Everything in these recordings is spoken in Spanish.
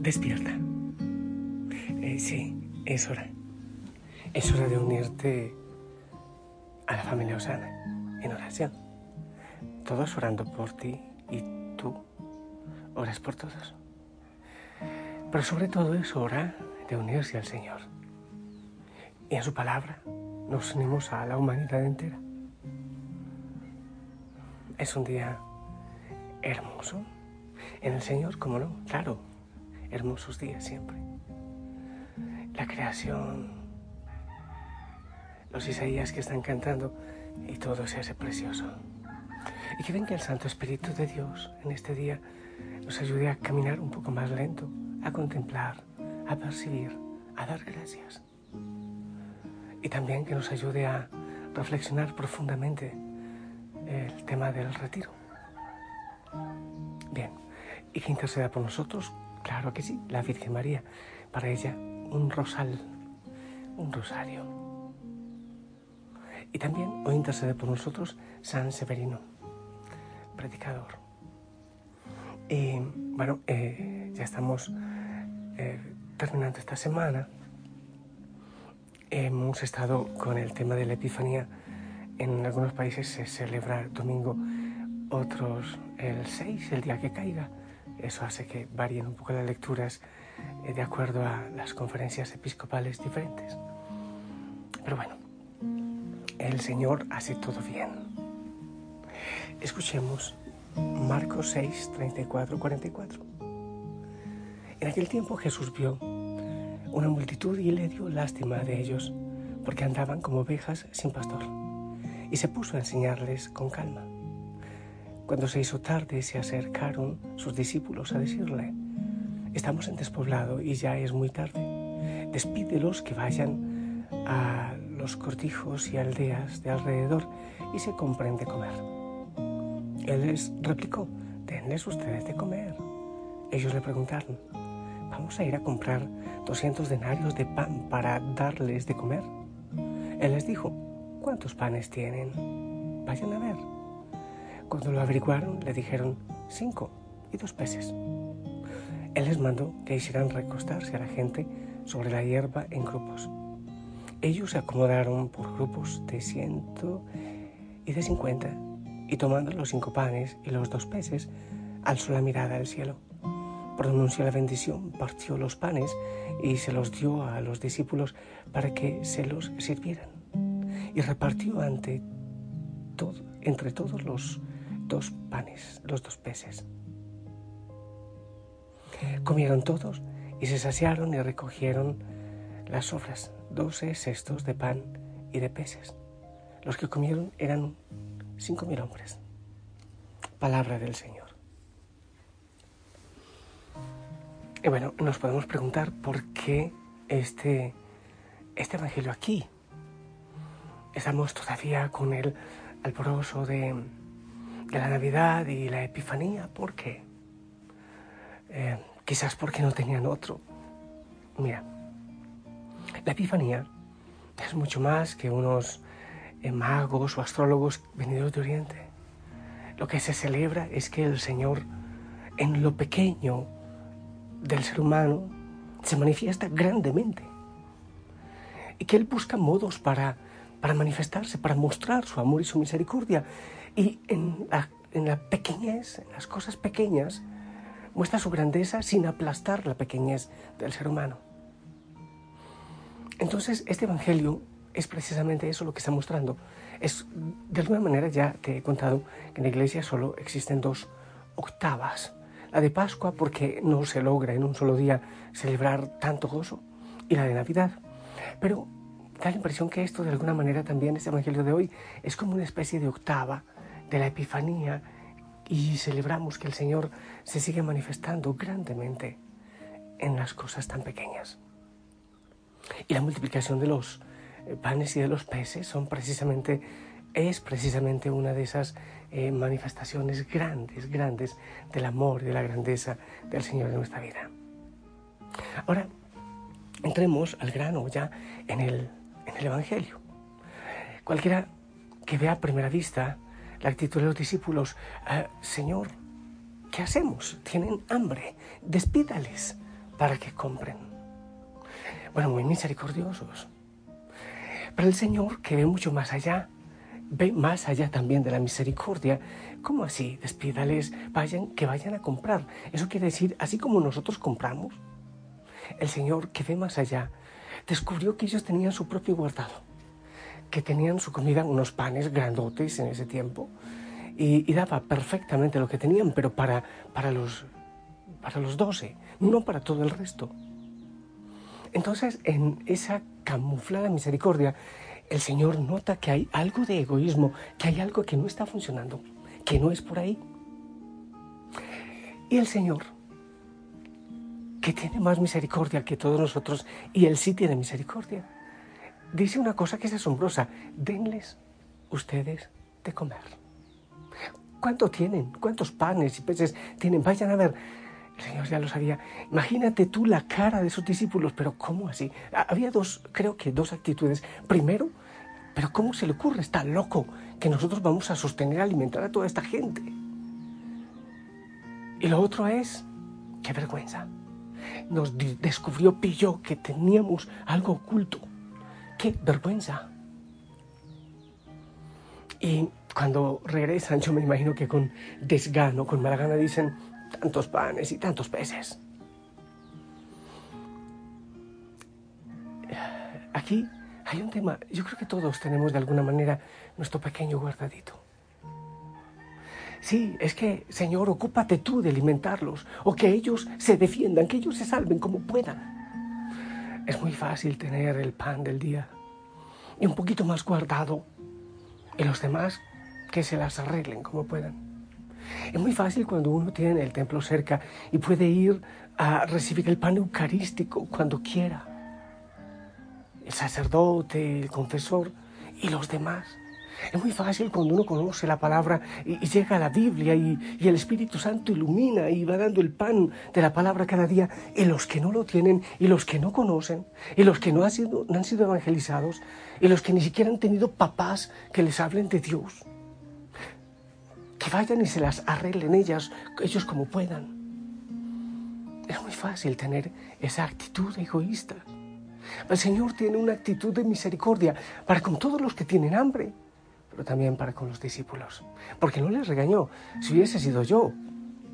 Despierta. Eh, sí, es hora. Es hora de unirte a la familia Osana en oración. Todos orando por ti y tú oras por todos. Pero sobre todo es hora de unirse al Señor. Y en su palabra nos unimos a la humanidad entera. Es un día hermoso. En el Señor, como no, claro, hermosos días siempre. La creación, los Isaías que están cantando y todo se hace precioso. Y que venga el Santo Espíritu de Dios en este día nos ayude a caminar un poco más lento, a contemplar, a percibir, a dar gracias. Y también que nos ayude a reflexionar profundamente el tema del retiro. Bien, y que interceda por nosotros Claro que sí, la Virgen María. Para ella un rosal, un rosario. Y también hoy intercede por nosotros San Severino, predicador. Y bueno, eh, ya estamos eh, terminando esta semana. Hemos estado con el tema de la Epifanía. En algunos países se celebra el domingo, otros el 6, el día que caiga. Eso hace que varíen un poco las lecturas eh, de acuerdo a las conferencias episcopales diferentes. Pero bueno, el Señor hace todo bien. Escuchemos Marcos 6, 34, 44. En aquel tiempo Jesús vio una multitud y le dio lástima de ellos, porque andaban como ovejas sin pastor, y se puso a enseñarles con calma. Cuando se hizo tarde, se acercaron sus discípulos a decirle, estamos en despoblado y ya es muy tarde. Despídelos que vayan a los cortijos y aldeas de alrededor y se compren de comer. Él les replicó, denles ustedes de comer. Ellos le preguntaron, ¿vamos a ir a comprar 200 denarios de pan para darles de comer? Él les dijo, ¿cuántos panes tienen? Vayan a ver. Cuando lo averiguaron, le dijeron cinco y dos peces. Él les mandó que hicieran recostarse a la gente sobre la hierba en grupos. Ellos se acomodaron por grupos de ciento y de cincuenta, y tomando los cinco panes y los dos peces, alzó la mirada al cielo. Pronunció la bendición, partió los panes y se los dio a los discípulos para que se los sirvieran. Y repartió ante entre todos los dos panes, los dos peces. Comieron todos y se saciaron y recogieron las sobras, doce cestos de pan y de peces. Los que comieron eran cinco mil hombres. Palabra del Señor. Y bueno, nos podemos preguntar por qué este, este Evangelio aquí. Estamos todavía con el alboroso de, de la Navidad y la Epifanía. ¿Por qué? Eh, quizás porque no tenían otro. Mira, la Epifanía es mucho más que unos eh, magos o astrólogos venidos de Oriente. Lo que se celebra es que el Señor, en lo pequeño del ser humano, se manifiesta grandemente. Y que Él busca modos para, para manifestarse, para mostrar su amor y su misericordia. Y en la, en pequeñez, en las cosas pequeñas, muestra su grandeza sin aplastar la pequeñez del ser humano. Entonces, este Evangelio es precisamente eso lo que está mostrando. Es, de alguna manera ya te he contado que en la iglesia solo existen dos octavas. La de Pascua porque no se logra en un solo día celebrar tanto gozo y la de Navidad. Pero da la impresión que esto de alguna manera también, este Evangelio de hoy, es como una especie de octava de la Epifanía y celebramos que el Señor se sigue manifestando grandemente en las cosas tan pequeñas. Y la multiplicación de los eh, panes y de los peces son precisamente, es precisamente una de esas eh, manifestaciones grandes, grandes del amor y de la grandeza del Señor en nuestra vida. Ahora, entremos al grano ya en el, en el Evangelio. Cualquiera que vea a primera vista la actitud de los discípulos, ah, Señor, ¿qué hacemos? Tienen hambre, despídales para que compren. Bueno, muy misericordiosos. Pero el Señor, que ve mucho más allá, ve más allá también de la misericordia. ¿Cómo así? Despídales, vayan, que vayan a comprar. Eso quiere decir, así como nosotros compramos, el Señor, que ve más allá, descubrió que ellos tenían su propio guardado que tenían su comida unos panes grandotes en ese tiempo y, daba perfectamente lo que tenían, pero para, para, los, para los doce, no para todo el resto. Entonces, en esa camuflada misericordia, el Señor nota que hay algo de egoísmo, que hay algo que no está funcionando, que no es por ahí. Y el Señor, que tiene más misericordia que todos nosotros, y Él sí tiene misericordia, dice una cosa que es asombrosa. Denles ustedes de comer. ¿Cuánto tienen? ¿Cuántos panes y peces tienen? Vayan a ver. El Señor ya lo sabía. Imagínate tú la cara de sus discípulos, pero ¿cómo así? Había dos, creo que dos actitudes. Primero, pero ¿cómo se le ocurre? Está loco que nosotros vamos a sostener, alimentar a toda esta gente. Y lo otro es, qué vergüenza. Nos descubrió, pilló que teníamos algo oculto. ¡Qué vergüenza! Y cuando regresan, yo me imagino que con desgano, con mala gana, dicen tantos panes y tantos peces. Aquí hay un tema, yo creo que todos tenemos de alguna manera nuestro pequeño guardadito. Sí, es que, Señor, ocúpate tú de alimentarlos, o que ellos se defiendan, que ellos se salven como puedan. Es muy fácil tener el pan del día y un poquito más guardado y los demás que se las arreglen como puedan. Es muy fácil cuando uno tiene el templo cerca y puede ir a recibir el pan eucarístico cuando quiera. El sacerdote, el confesor y los demás. Es muy fácil cuando uno conoce la palabra y, llega a la Biblia y, el Espíritu Santo ilumina y va dando el pan de la palabra cada día. Y los que no lo tienen y los que no conocen y los que no han sido, han sido evangelizados y los que ni siquiera han tenido papás que les hablen de Dios. Que vayan y se las arreglen ellas, ellos como puedan. Es muy fácil tener esa actitud egoísta. El Señor tiene una actitud de misericordia para con todos los que tienen hambre pero también para con los discípulos. Porque no les regañó. Si hubiese sido yo,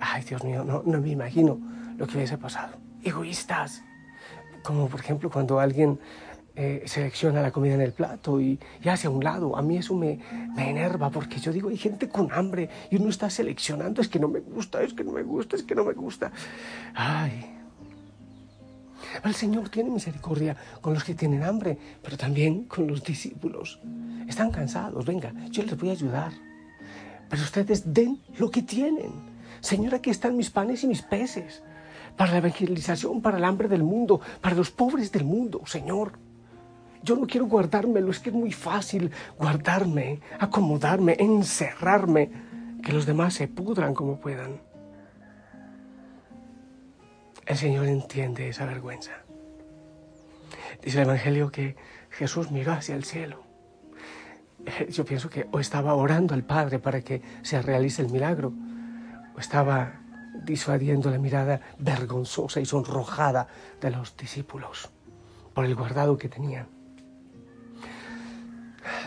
ay Dios mío, no, no me imagino lo que hubiese pasado. Egoístas. Como por ejemplo cuando alguien eh, selecciona la comida en el plato y, y, hace a un lado. A mí eso me, me enerva porque yo digo, hay gente con hambre y uno está seleccionando, es que no me gusta, es que no me gusta, es que no me gusta. Ay, el Señor tiene misericordia con los que tienen hambre, pero también con los discípulos. Están cansados, venga, yo les voy a ayudar. Pero ustedes den lo que tienen. Señor, aquí están mis panes y mis peces. Para la evangelización, para el hambre del mundo, para los pobres del mundo, Señor. Yo no quiero guardármelo, es que es muy fácil guardarme, acomodarme, encerrarme, que los demás se pudran como puedan. El Señor entiende esa vergüenza. Dice el Evangelio que Jesús miró hacia el cielo. Eh, yo pienso que o estaba orando al Padre para que se realice el milagro, o estaba disuadiendo la mirada vergonzosa y sonrojada de los discípulos por el guardado que tenían.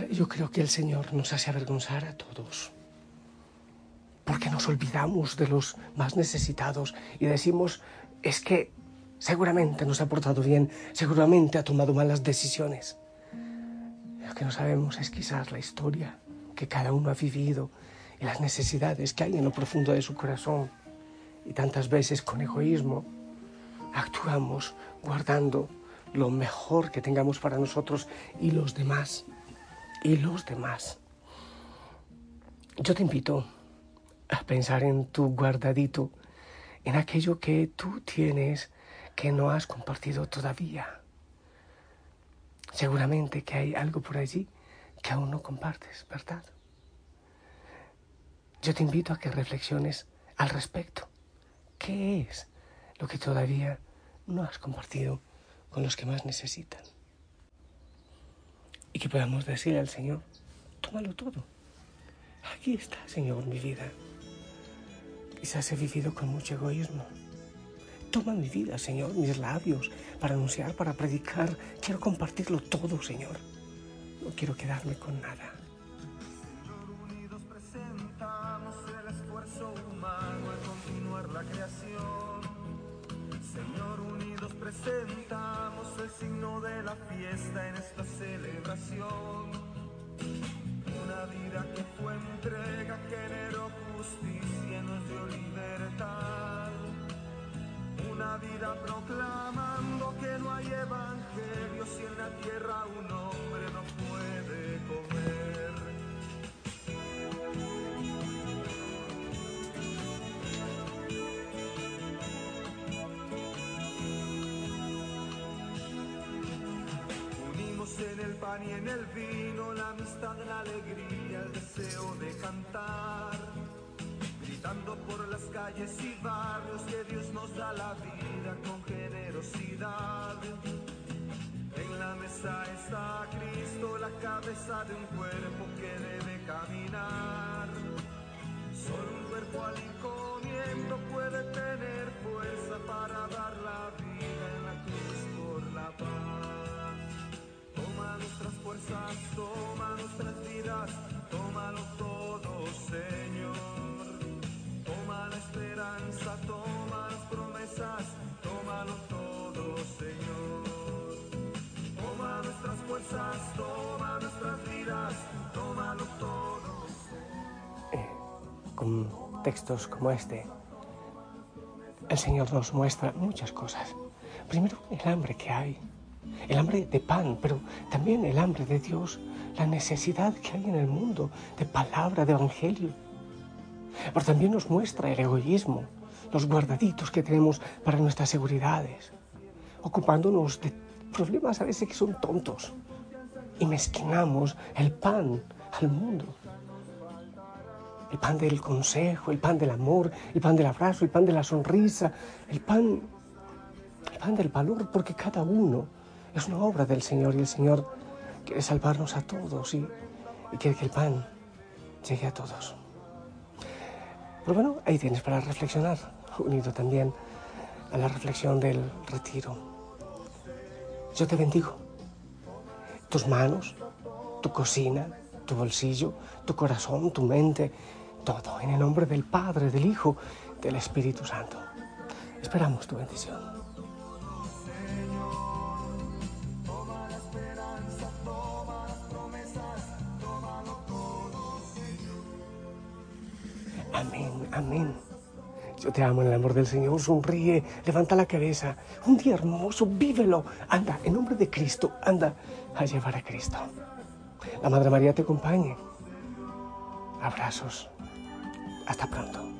Yo creo que el Señor nos hace avergonzar a todos, porque nos olvidamos de los más necesitados y decimos, es que seguramente no se ha portado bien, seguramente ha tomado malas decisiones. que no sabemos es quizás la historia que cada uno ha vivido y las necesidades que hay en lo profundo de su corazón. Y tantas veces con egoísmo actuamos guardando lo mejor que tengamos para nosotros y los demás. Y los demás. Yo te invito a pensar en tu guardadito, en aquello que tú tienes que no has compartido todavía. Seguramente que hay algo por allí que aún no compartes, ¿verdad? Yo te invito a que reflexiones al respecto. ¿Qué es lo que todavía no has compartido con los que más necesitan? Y que podamos decirle al Señor, tómalo todo. Aquí está, Señor, mi vida. Quizás he vivido con mucho egoísmo. Toma mi vida, Señor, mis labios, para anunciar, para predicar. Quiero compartirlo todo, Señor. No quiero quedarme con nada. Señor, unidos presentamos el signo de la fiesta en esta celebración. Una vida que fue entrega, generó justicia, nos dio libertad. Una vida proclamando que no hay evangelio si en la tierra un hombre no puede comer. en el pan y en el vino, la amistad, la alegría, el deseo de cantar. Gritando por las calles y barrios que Dios nos da la vida con generosidad. En la mesa está Cristo, la cabeza de un cuerpo que debe caminar. Solo un cuerpo al encomiendo puede tener fuerza para dar la fuerzas, toma nuestras vidas, tómalo todo, Señor. Toma la esperanza, toma las promesas, tómalo todo, Señor. Toma nuestras fuerzas, toma nuestras vidas, tómalo todo. Eh, con textos como este, el Señor nos muestra muchas cosas. Primero, el hambre que hay el hambre de pan, pero también el hambre de Dios, la necesidad que hay en el mundo de palabra, de evangelio. Pero también nos muestra el egoísmo, los guardaditos que tenemos para nuestras seguridades, ocupándonos de problemas a veces que son tontos y mezquinamos el pan al mundo. El pan del consejo, el pan del amor, el pan del abrazo, el pan de la sonrisa, el pan, el pan del valor, porque cada uno es una obra del Señor y el Señor quiere salvarnos a todos y, quiere que el pan llegue a todos. Pero bueno, ahí tienes para reflexionar, unido también a la reflexión del retiro. Yo te bendigo. Tus manos, tu cocina, tu bolsillo, tu corazón, tu mente, todo en el nombre del Padre, del Hijo, del Espíritu Santo. Esperamos tu bendición. Amén, amén. Yo te amo en el amor del Señor. Sonríe, levanta la cabeza. Un día hermoso, vívelo. Anda, en nombre de Cristo, anda a llevar a Cristo. La Madre María te acompañe. Abrazos. Hasta pronto.